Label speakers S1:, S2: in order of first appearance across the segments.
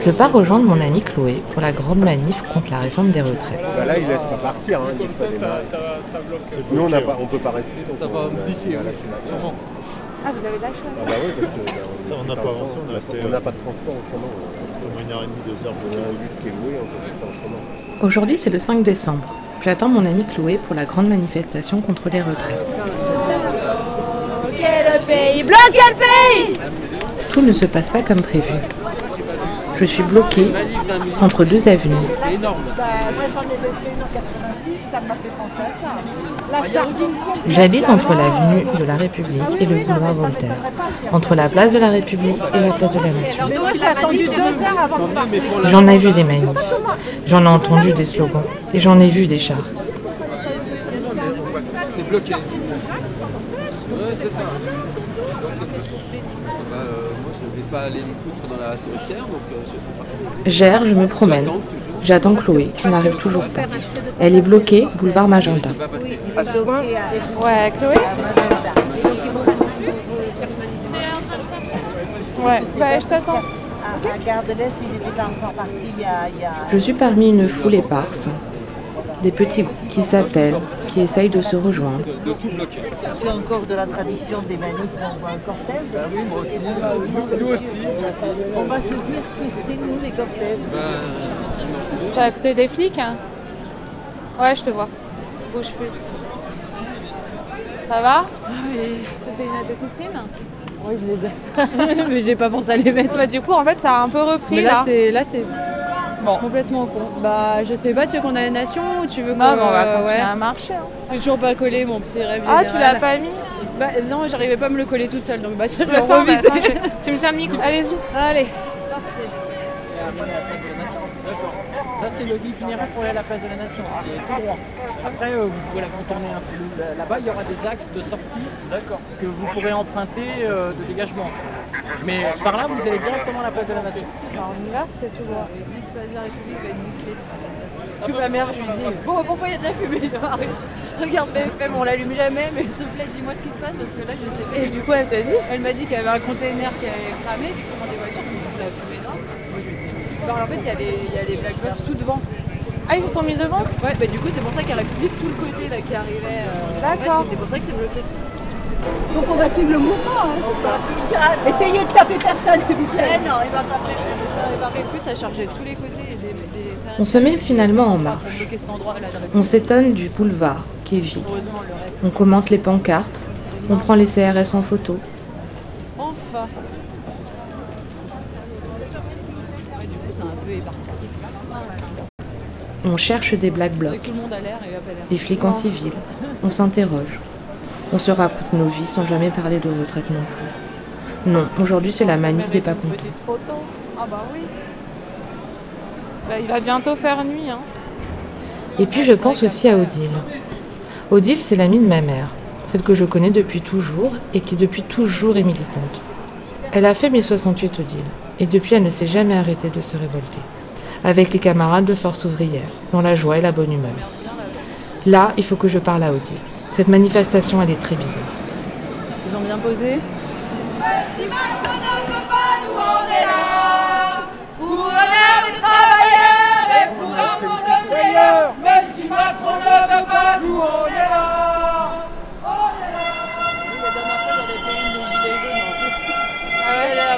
S1: Je pars rejoindre mon ami Chloé pour la grande manif contre la réforme des retraites.
S2: Bah là, il laisse pas partir. Hein, il laisse pas démarrer. Nous, on ne peut pas rester. Donc
S3: Ça va
S2: on, a,
S3: modifier, Sûrement.
S4: Ah, vous avez lâché
S2: Ah bah oui, parce que bah,
S5: Ça, on n'a pas avancé, on
S2: On
S5: euh,
S2: n'a pas de transport autrement.
S5: C'est au moins une heure et demie, deux heures
S2: a un bus qui est loué, on peut pas faire autrement.
S1: Aujourd'hui, c'est le 5 décembre. J'attends mon ami Chloé pour la grande manifestation contre les retraites.
S4: Bloquez le pays Bloquez le pays
S1: Tout ne se passe pas comme prévu. Je suis bloquée entre deux avenues.
S3: C'est énorme.
S4: Moi j'en ai fait une en 86, ça m'a fait penser à ça. La sardine complète.
S1: J'habite entre l'avenue de la République et le boulevard Voltaire, entre la place de la République et la place de la Nation. J'en ai vu des manifs, j'en ai entendu des slogans et j'en ai vu des chars.
S3: C'est bloqué. Ouais, pas aller me foutre dans la souricière, donc euh, je sais pas.
S1: Gère, je me promène.
S3: J'attends
S1: Chloé, qui n'arrive toujours pas. Elle est bloquée, boulevard Magenta.
S6: Ouais, Chloé Ouais, bah je t'attends.
S1: Je suis parmi une foule éparse, des petits groupes qui s'appellent, qui essayent de se rejoindre.
S3: De tout bloquer.
S4: Je suis encore de la tradition des manifs où on voit un cortège.
S3: Oui, moi aussi. Nous aussi. nous aussi.
S4: On va se dire que c'est nous les cortèges.
S6: T'as à côté des flics hein? Ouais, je te vois. Bouge plus. Ça va? Oui. T'as des notes de Christine
S7: Oui, je les ai. mais j'ai pas pensé à les mettre.
S6: Bah, du coup, en fait, ça a un peu repris
S7: Mais
S6: là.
S7: là, c'est
S6: Bon.
S7: complètement con. Bah, je sais pas, tu veux qu'on a la nation ou tu veux qu'on
S6: Non, mais on va continuer
S7: ouais.
S6: à marcher. hein.
S7: J'ai toujours pas collé mon petit rêve
S6: Ah, tu l'as pas mis
S7: Bah non, j'arrivais pas à me le coller toute seule, donc bah je vais
S6: Attends, bah,
S7: reviter.
S6: attends, je- Tu me tiens le micro Allez, zou.
S7: Allez,
S8: c'est le itinéraire pour aller à la place de la Nation. C'est tout droit. Après, euh, vous pourrez la contourner un peu. Là- Là-bas, il y aura des axes de sortie que vous pourrez emprunter euh, de dégagement. Mais par là, vous allez directement à la place de la Nation.
S6: on y va, c'est tout droit.
S7: Je suis ma mère, je lui dis Bon, pourquoi il y a de la fumée Regarde BFM, on l'allume jamais, mais s'il te plaît, dis-moi ce qui se passe parce que là, je sais pas. Et du coup, elle t'a dit Elle m'a dit qu'il y avait un container qui avait cramé, justement des voitures, qui de la fumée. Bah, en fait, il y, a les- il y a les Black Box tout devant.
S6: Ah, ils se sont mis devant?
S7: Ouais, bah du coup, c'est pour ça qu'il y a République tout le côté là qui arrivait. euh,
S6: D'accord.
S7: en fait, C'était pour ça que c'est bloqué.
S4: Donc on va suivre le mouvement, hein, c'est ça? Essayez de taper personne, s'il vous plaît.
S7: non, il va taper. Il va plus à charger de tous les côtés. et Des, des,
S1: On se met finalement en marche. On s'étonne du boulevard, qui est vide.
S7: Heureusement, le reste.
S1: On commente les pancartes, on prend les CRS en photo.
S7: Enfin. Ouais, du coup, c'est un peu éparpillé.
S1: On cherche des black blocs, des flics en civil. On s'interroge. On se raconte nos vies sans jamais parler de retraite non plus. Non, aujourd'hui c'est la manif des pas contents.
S6: Ah bah oui. Bah, il va bientôt faire nuit. Hein.
S1: Et puis je pense aussi à Odile. Odile, c'est l'amie de ma mère, celle que je connais depuis toujours et qui depuis toujours est militante. Elle a fait 1068 Odile, et depuis elle ne s'est jamais arrêtée de se révolter, avec les camarades de Force ouvrière, dans la joie et la bonne humeur. Là, il faut que je parle à Odile. Cette manifestation, elle est très bizarre.
S7: Ils ont bien posé.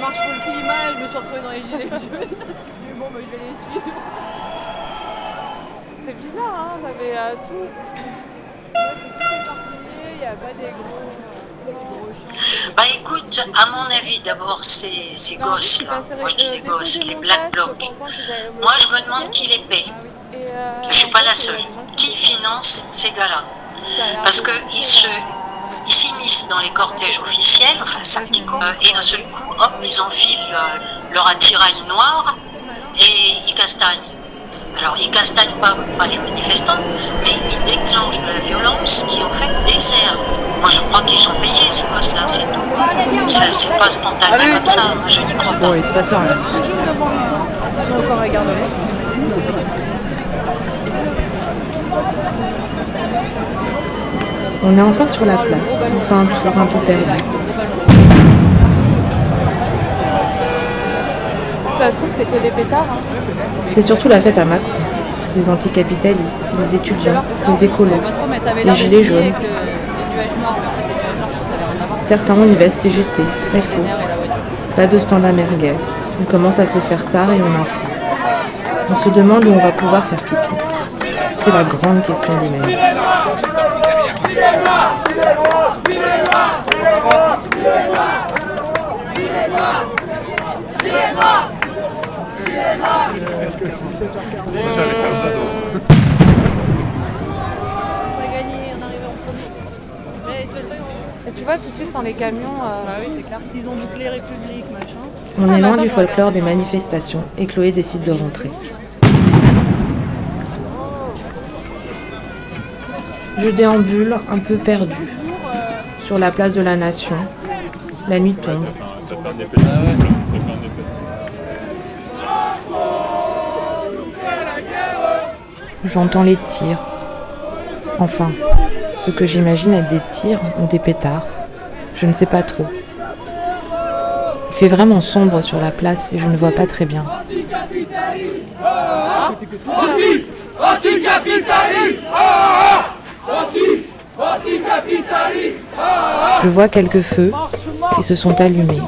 S7: Marche pour le climat, je me suis retrouvée dans les gilets jaunes. Bon, bah, je vais les suivre.
S6: C'est bizarre, hein. Ça fait euh, tout.
S7: Il n'y a pas des gros, des gros champs.
S9: Bah écoute, à mon avis, d'abord, ces, ces
S6: Non,
S9: gosses
S6: c'est
S9: là, moi je dis
S6: sérieux.
S9: les
S6: Euh,
S9: gosses, les black blocs, moi je me demande qui les paie.
S6: Et, euh,
S9: Je suis pas la seule. Qui finance ces gars-là Parce qu'ils se, ils s'immiscent dans les cortèges officiels, enfin ça qui compte, et d'un seul coup, hop, ils enfilent euh, leur attirail noir et ils castagnent. Alors ils castagnent pas, pas les manifestants, mais ils déclenchent de la violence qui en fait déserne. Moi je crois qu'ils sont payés ces gosses-là, c'est tout. Ça c'est pas spontané comme ça, moi je n'y crois pas.
S7: Bon, il se passe rien. Toujours devant nous. Ils sont encore à Gare de l'Est.
S1: On est enfin sur la place, on fait un tour un peu perdu.
S6: Ça se trouve, c'est que des pétards. Hein.
S1: C'est surtout la fête à Macron. Les anticapitalistes, les étudiants, les écolos, les gilets jaunes. Certains ont une veste CGT, FO. Pas de stand à merguez. On commence à se faire tard et on a faim. On se demande où on va pouvoir faire pipi. C'est la grande question des mêmes.
S2: J'allais faire le dodo.
S6: Et tu vois, tout de suite, sans les camions. Euh...
S7: Bah oui, c'est clair. S'ils ont bouclé République, machin.
S1: On est loin du folklore des manifestations et Chloé décide de rentrer. Je déambule un peu perdu sur la place de la Nation. La nuit tombe.
S5: Ça fait un effet de souffle. Ça fait un effet.
S1: J'entends les tirs. Enfin, ce que j'imagine être des tirs ou des pétards. Je ne sais pas trop. Il fait vraiment sombre sur la place et je ne vois pas très bien. Je vois quelques feux qui se sont allumés.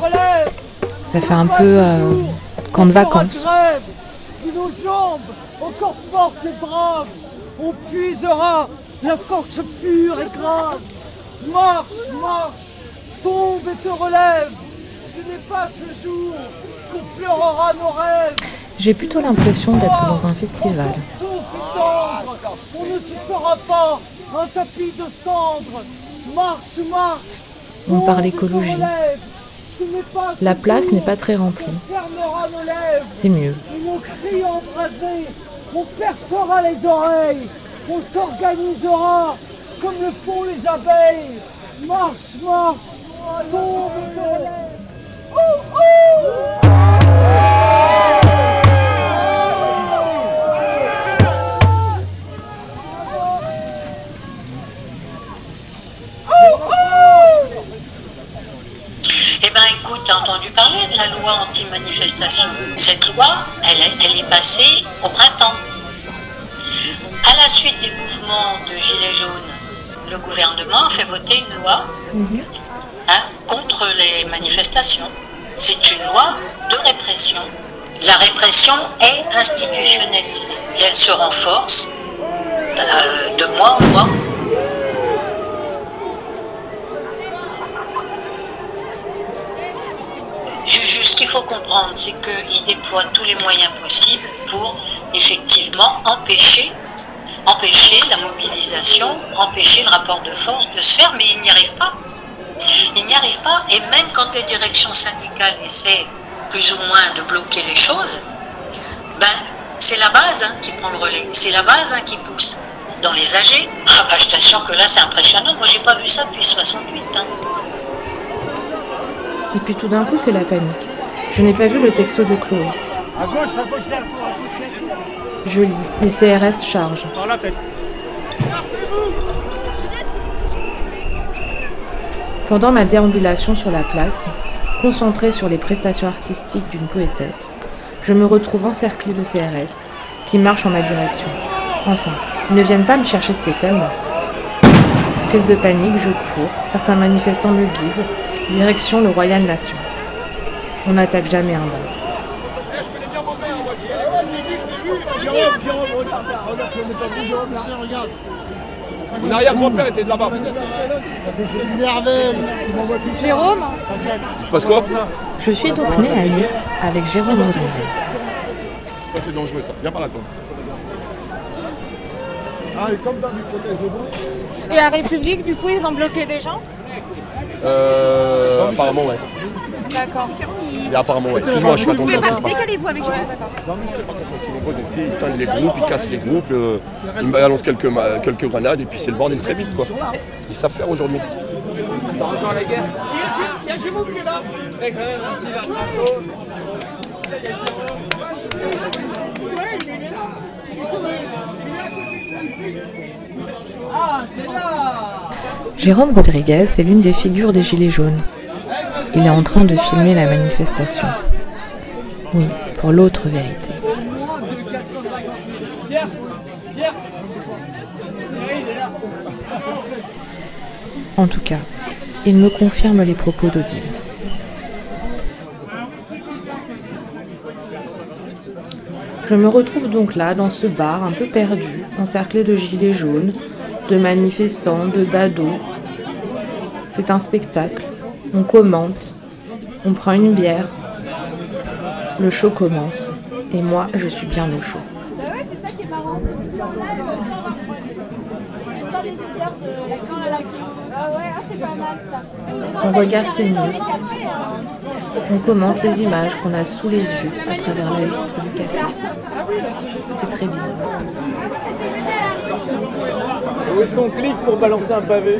S1: Ça fait un peu euh, camp de vacances.
S10: Encore fortes et braves, on puisera la force pure et grave. Marche, marche, tombe et te relève. Ce n'est pas ce jour qu'on pleurera nos rêves.
S1: J'ai plutôt l'impression d'être dans un festival.
S10: On ne se fera pas un tapis de cendres. Marche, marche.
S1: On parle écologie. La place n'est pas très remplie. C'est mieux.
S10: On percera les oreilles. On s'organisera comme le font les abeilles. Marche, marche,
S9: Eh bien, écoute, t'as entendu parler de la loi anti-manifestation. Cette loi, elle, elle est passée au printemps. À la suite des mouvements de Gilets jaunes, le gouvernement a fait voter une loi hein, contre les manifestations. C'est une loi de répression. La répression est institutionnalisée et elle se renforce euh, de mois en mois. Ce qu'il faut comprendre, c'est qu'ils déploient tous les moyens possibles pour effectivement empêcher, la mobilisation, empêcher le rapport de force de se faire, mais ils n'y arrivent pas. Ils n'y arrivent pas, et même quand les directions syndicales essaient plus ou moins de bloquer les choses, ben, c'est la base hein, qui prend le relais, c'est la base hein, qui pousse. Dans les AG, ah ben, je t'assure que là c'est impressionnant, moi j'ai pas vu ça depuis 68. Hein.
S1: Et puis tout d'un coup c'est la panique. Je n'ai pas vu le texto de Chloé. Je lis. Les CRS chargent. Pendant ma déambulation sur la place, concentrée sur les prestations artistiques d'une poétesse, je me retrouve encerclée de CRS qui marchent en ma direction. Enfin, ils ne viennent pas me chercher spécialement. Crise de panique, je cours, certains manifestants me guident, direction le Royal Nation. On n'attaque jamais un bar.
S2: Mon arrière-grand-père était de là-bas.
S6: Jérôme
S2: Il se passe quoi
S1: Je suis donc né à Nîmes avec Jérôme Rodriguez.
S2: Ça c'est dangereux ça. Viens par là toi. Ah, et comme dans le
S6: Et à République, du coup, ils ont bloqué des gens?
S2: Euh. Apparemment, ouais.
S6: D'accord.
S2: Et apparemment, ouais. Moi, je suis pas
S6: Vous pouvez
S2: attention.
S6: pas décaler-vous avec Jérôme, d'accord.
S2: Ils scindent les groupes, ils cassent les groupes, euh, ils balancent quelques, ma- quelques grenades et puis c'est le bordel très vite quoi. Ils savent faire aujourd'hui.
S1: Jérôme Rodriguez est l'une des figures des Gilets jaunes. Il est en train de filmer la manifestation. Oui, pour l'autre vérité. En tout cas, il me confirme les propos d'Odile. Je me retrouve donc là, dans ce bar un peu perdu, encerclé de gilets jaunes, de manifestants, de badauds. C'est un spectacle. On commente, on prend une bière. Le show commence. Et moi, je suis bien au chaud. On regarde ces murs. On commente les images qu'on a sous les yeux à travers la vitre du café. C'est très bizarre.
S10: Où est-ce qu'on clique pour balancer un pavé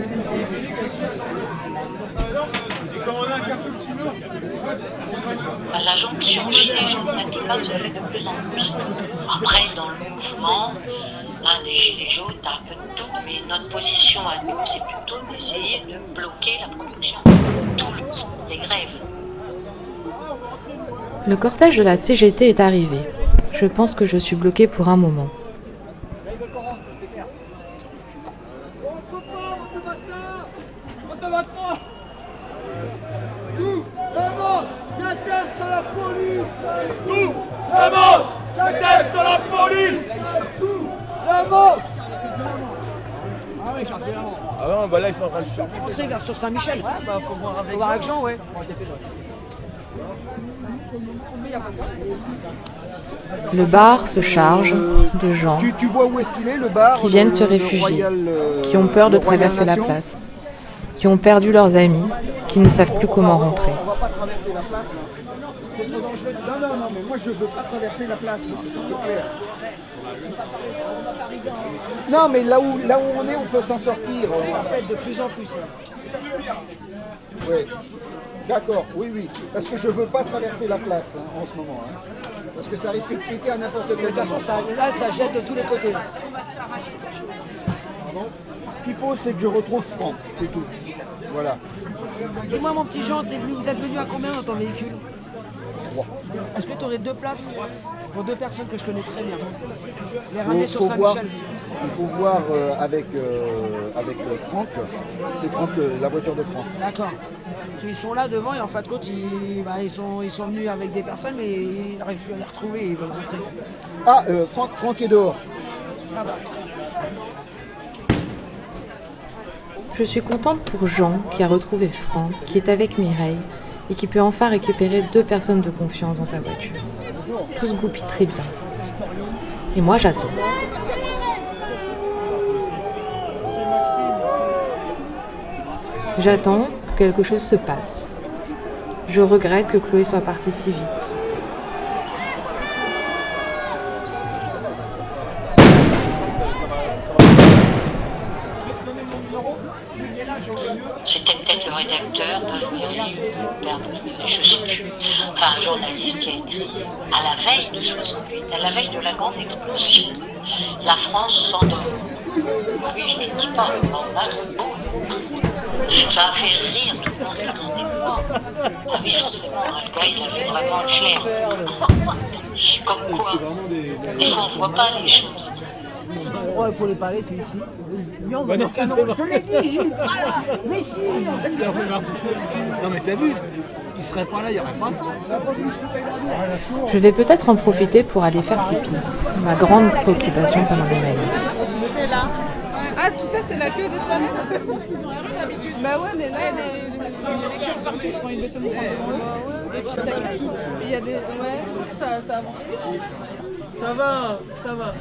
S9: La jonction gilet jaune syndicat se fait de plus en plus. Après, dans le mouvement, hein, des gilets jaunes, t'as un peu de tout, mais notre position à nous, c'est plutôt d'essayer de bloquer la production. Tout le sens des grèves.
S1: Le cortège de la CGT est arrivé. Je pense que je suis bloquée pour un moment.
S10: Tout le monde déteste la police Tout le monde déteste la police Tout le monde Ah oui, cherche bien.
S2: Ah non, bah là, ils sont en train de faire.
S8: Rencontrer vers sur Saint-Michel.
S10: Ouais, bah faut voir avec
S8: Faut voir avec Jean, ouais.
S1: Le bar se charge de gens
S11: Tu, tu vois où est-ce qu'il est, le bar
S1: qui viennent
S11: le-
S1: se réfugier,
S11: Royal, euh,
S1: qui ont peur de traverser la place, qui ont perdu leurs amis, qui ne savent plus comment rentrer.
S11: On va pas traverser la place. C'est trop dangereux. Non, non, non, mais moi je veux pas traverser la place, c'est clair. Non, mais là où, là où on est, on peut s'en sortir.
S8: Ça pète de plus en plus.
S11: Oui. D'accord, oui, oui. Parce que je veux pas traverser la place hein, en ce moment. hein. Parce que ça risque de péter à n'importe
S8: De
S11: quel
S8: toute façon,
S11: moment.
S8: ça, là, ça jette de tous les côtés.
S11: Pardon Ce qu'il faut, c'est que je retrouve Franck, c'est tout. Voilà.
S8: Dis-moi, mon petit Jean, t'es venu- vous êtes venu à combien dans ton véhicule?
S11: Trois.
S8: Est-ce que tu aurais deux places pour deux personnes que je connais très bien Les ramener sur Saint-Michel.
S11: il faut voir euh, avec, euh, avec euh, Franck. C'est Franck, euh, la voiture de Franck.
S8: D'accord. Qu'ils sont là devant et en fin de compte, ils, bah, ils, sont, ils sont venus avec des personnes, mais ils n'arrivent plus à les retrouver et ils veulent rentrer.
S11: Ah, euh, Franck, Franck est dehors.
S8: Ah bah.
S1: Je suis contente pour Jean qui a retrouvé Franck, qui est avec Mireille et qui peut enfin récupérer deux personnes de confiance dans sa voiture. Tout se goupille très bien. Et moi j'attends. J'attends que quelque chose se passe. Je regrette que Chloé soit partie si vite.
S9: Je ne sais plus. Enfin, un journaliste qui a écrit à la veille de 68, à la veille de la grande explosion, la France s'endort. Ah oui, je te dis pas, le mandat, ça a fait rire tout le monde, est mort. Ah oui, forcément, hein, le gars, il a vu vraiment le flair. Comme quoi, des fois, on ne voit pas les choses.
S8: Oh, il faut les parler, c'est ici. Viens, on va
S10: Bah non,
S8: canon. Je te l'ai dit, Gilles, pas là Mais si.
S10: Non mais t'as vu Il serait pas là, il y aurait pas ça.
S1: Je vais peut-être en profiter pour aller faire pipi. Ma grande préoccupation pendant les manifs.
S6: C'est là. Ah, tout ça, c'est la queue des toilettes Bah ouais, mais là, les gens partout, mon Et puis ça cache. Il y a des. Ouais, ça, ça avance. Ça va, ça va.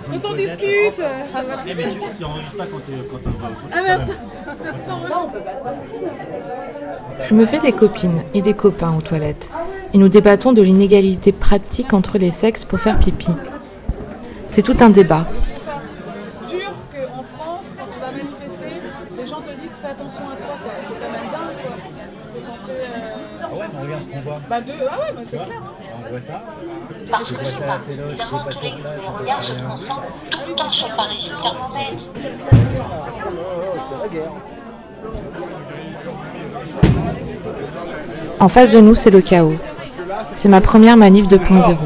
S6: Quand on discute, ça va.
S5: Mais tu tu enregistres pas quand tu quand tu-
S6: Ah, mais attends, attends, attends.
S1: Je me fais des copines et des copains aux toilettes. Et nous débattons de l'inégalité pratique entre les sexes pour faire pipi. C'est tout un débat.
S6: dur qu'en France, quand tu vas manifester, les gens te disent fais attention à toi, quoi. C'est quand même dingue, quoi. Censé, euh,
S5: Ah ouais, regarde ce qu'on voit.
S6: Bah, de... Ah ouais, bah, c'est clair. hein.
S5: On voit ça.
S9: Parce que c'est pas, évidemment, tous les, regards se concentrent tout le temps sur Paris, c'est thermomètre.
S1: En face de nous, c'est le chaos. C'est ma première manif 2.0.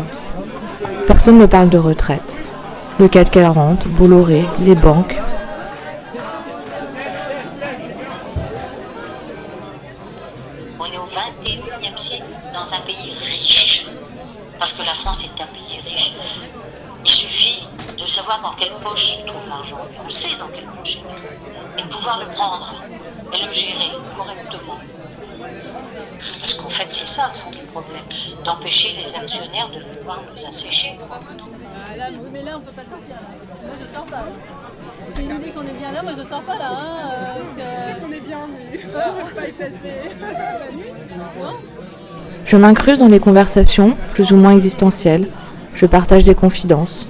S1: Personne ne parle de retraite. Le 440, Bolloré, les banques.
S9: L'argent. Et on sait dans il est. Et pouvoir le prendre et le gérer correctement. Parce qu'en fait, c'est ça le fond du problème. D'empêcher les actionnaires de vouloir nous assécher.
S7: Mais là, on peut pas sortir. Moi, je sors pas. C'est une idée qu'on est bien là, moi je sors pas là. Hein, euh, parce que...
S6: C'est sûr qu'on est bien, mais on va pas y passer.
S1: Je m'incruse dans les conversations, plus ou moins existentielles. Je partage des confidences.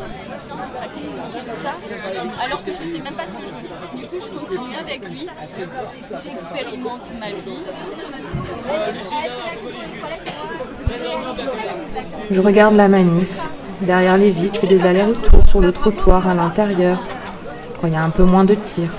S7: Alors que je sais même pas ce que je veux dire. Du coup, je continue avec lui.
S1: Je regarde la manif. Derrière les vitres, je fais des allers-retours sur le trottoir à l'intérieur, quand il y a un peu moins de tirs.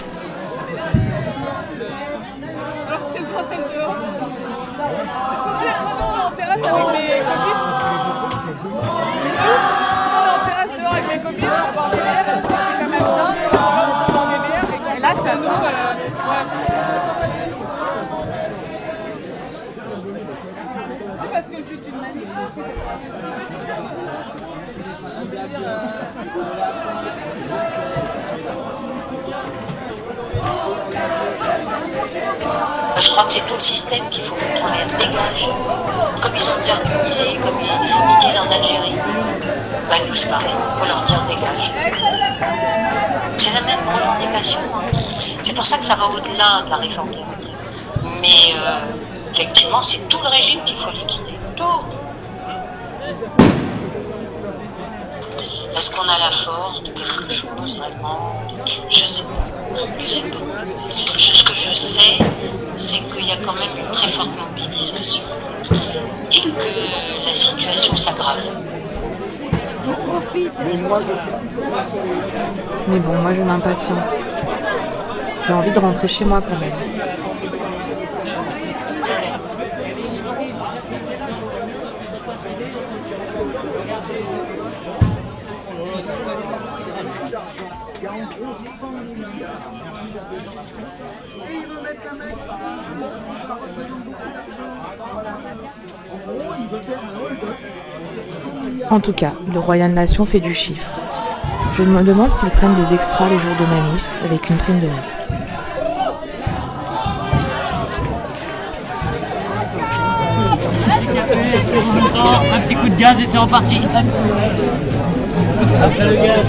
S6: Je
S9: crois que c'est tout le système qu'il faut foutre en l'air. Dégage. Comme ils ont dit en Tunisie, comme ils, disent en Algérie. Bah, nous, c'est pareil. Il faut leur dire dégage. C'est la même revendication. hein. C'est pour ça que ça va au-delà de la réforme des retraites. Mais euh, effectivement, c'est tout le régime qu'il faut liquider. Est-ce qu'on a la force de quelque chose vraiment? Je sais pas. Je sais pas. Je- ce que je sais, c'est qu'il y a quand même une très forte mobilisation et que la situation s'aggrave.
S1: Mais bon, moi je m'impatiente. J'ai envie de rentrer chez moi quand même.
S11: Et ils remettent la main dessus. Ça représente beaucoup d'argent. Voilà. En gros, il veut faire un hold-up. C'est 100 milliards.
S1: En tout cas, le Royal Nation fait du chiffre. Je me demande s'ils prennent des extras les jours de manif avec une prime de risque.
S5: Un petit coup de gaz et c'est reparti. Après le gaz.